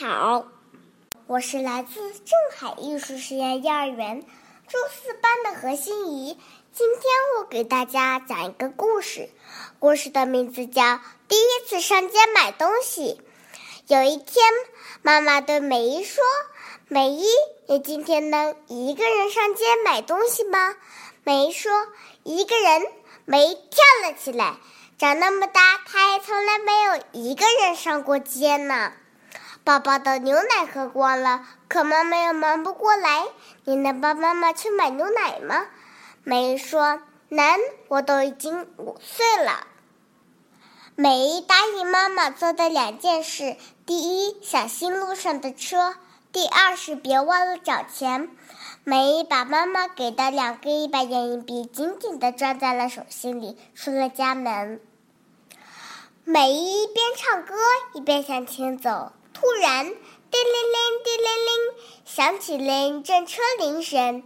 好，我是来自镇海艺术实验幼儿园初四班的何欣怡。今天我给大家讲一个故事，故事的名字叫《第一次上街买东西》。有一天，妈妈对美伊说：“美伊，你今天能一个人上街买东西吗？”美伊说：“一个人。”美伊跳了起来。长那么大，她还从来没有一个人上过街呢。宝宝的牛奶喝光了，可妈妈又忙不过来。你能帮妈妈去买牛奶吗？梅说：“能，我都已经五岁了。”梅答应妈妈做的两件事：第一，小心路上的车；第二是别忘了找钱。梅把妈妈给的两个一百元硬币紧紧地攥在了手心里，出了家门。美伊一边唱歌一边向前走。突然，叮铃铃，叮铃铃，响起了一阵车铃声。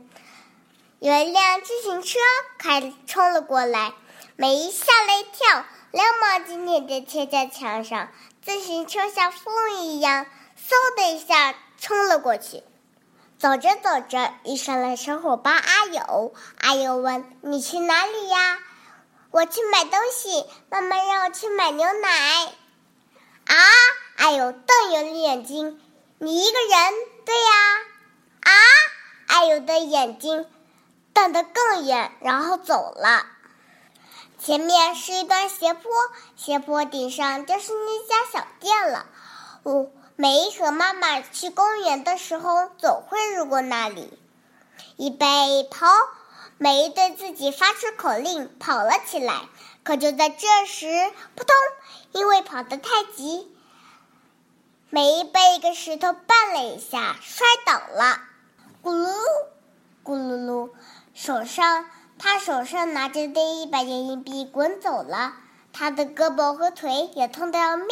有一辆自行车开冲了过来，美姨吓了一跳，连忙紧紧地贴在墙上。自行车像风一样，嗖的一下冲了过去。走着走着，遇上了小伙伴阿友。阿友问：“你去哪里呀？”“我去买东西，妈妈让我去买牛奶。”啊！阿友瞪圆了眼睛，你一个人？对呀。啊！阿友的眼睛瞪得更圆，然后走了。前面是一段斜坡，斜坡顶上就是那家小店了。我美伊和妈妈去公园的时候，总会路过那里。预备跑！梅对自己发出口令，跑了起来。可就在这时，扑通！因为跑得太急。美伊被一个石头绊了一下，摔倒了，咕噜咕噜噜，手上他手上拿着的一百元硬币滚走了，他的胳膊和腿也痛得要命。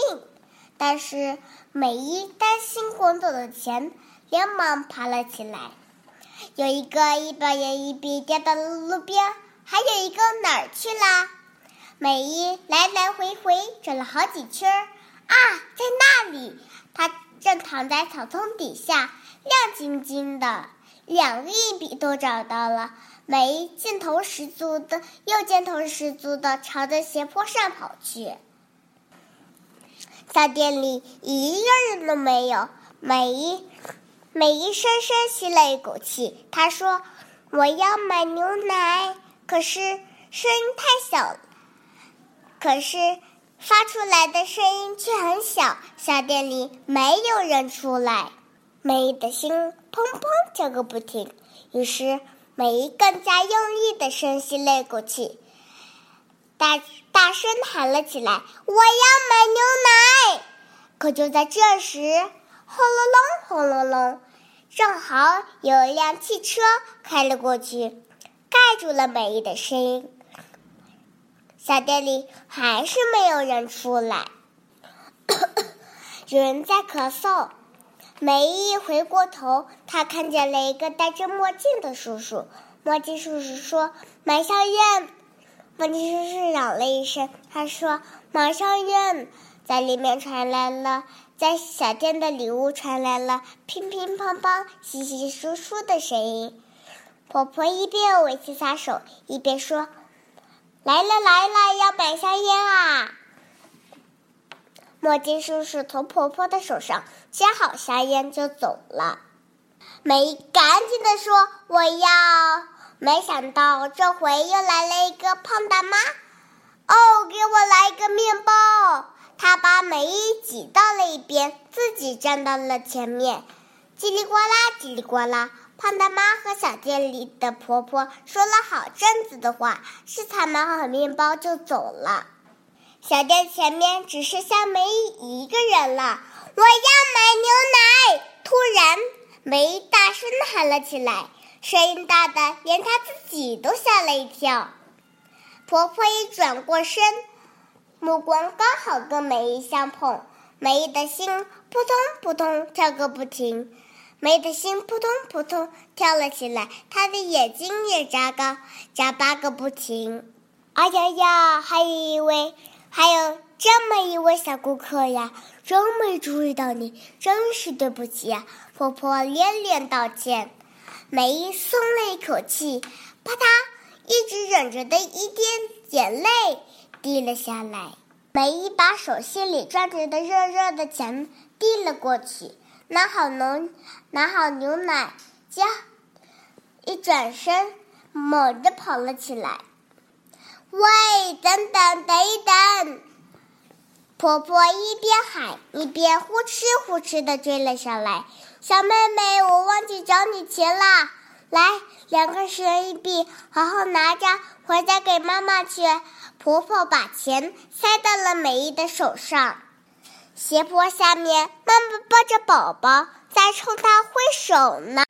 但是美伊担心滚走的钱，连忙爬了起来。有一个一百元硬币掉到了路边，还有一个哪儿去了？美伊来来回回转了好几圈儿，啊，在那里。他正躺在草丛底下，亮晶晶的，两个硬币都找到了。美伊劲头十足的，又劲头十足的朝着斜坡上跑去。小店里一个人都没有。美伊，美伊深深吸了一口气，他说：“我要买牛奶，可是声音太小，可是。”发出来的声音却很小，小店里没有人出来。美的心砰砰跳个不停，于是美更加用力的深吸了一口气，大大声喊了起来：“我要买牛奶！”可就在这时，轰隆隆，轰隆隆，正好有一辆汽车开了过去，盖住了美的声音。小店里还是没有人出来，有人在咳嗽。梅姨回过头，她看见了一个戴着墨镜的叔叔。墨镜叔叔说：“买香烟。”墨镜叔叔嚷了一声，他说：“买香烟。”在里面传来了，在小店的里屋传来了乒乒乓乓、稀稀疏疏的声音。婆婆一边为其擦手，一边说。来了来了，要买香烟啊！墨镜叔叔从婆婆的手上接好香烟就走了。梅赶紧的说：“我要。”没想到这回又来了一个胖大妈。哦，给我来一个面包！他把梅挤到了一边，自己站到了前面。叽里呱啦，叽里呱啦。胖大妈和小店里的婆婆说了好阵子的话，试才买好面包就走了。小店前面只剩下梅姨一个人了。我要买牛奶！突然，梅姨大声喊了起来，声音大的连她自己都吓了一跳。婆婆一转过身，目光刚好跟梅姨相碰，梅姨的心扑通扑通跳个不停。梅的心扑通扑通跳了起来，他的眼睛也眨个眨巴个不停。哎呀呀，还有一位，还有这么一位小顾客呀！真没注意到你，真是对不起呀！婆婆连连道歉。梅松了一口气，啪嗒，一直忍着的一点眼泪滴了下来。梅一把手心里攥着的热热的钱递了过去，拿好牛，拿好牛奶，加，一转身，猛地跑了起来。喂，等等，等一等！婆婆一边喊，一边呼哧呼哧的追了上来。小妹妹，我忘记找你钱了！来，两个十元硬币，好好拿着，回家给妈妈去。婆婆把钱塞到了美姨的手上，斜坡下面，妈妈抱着宝宝，在冲他挥手呢。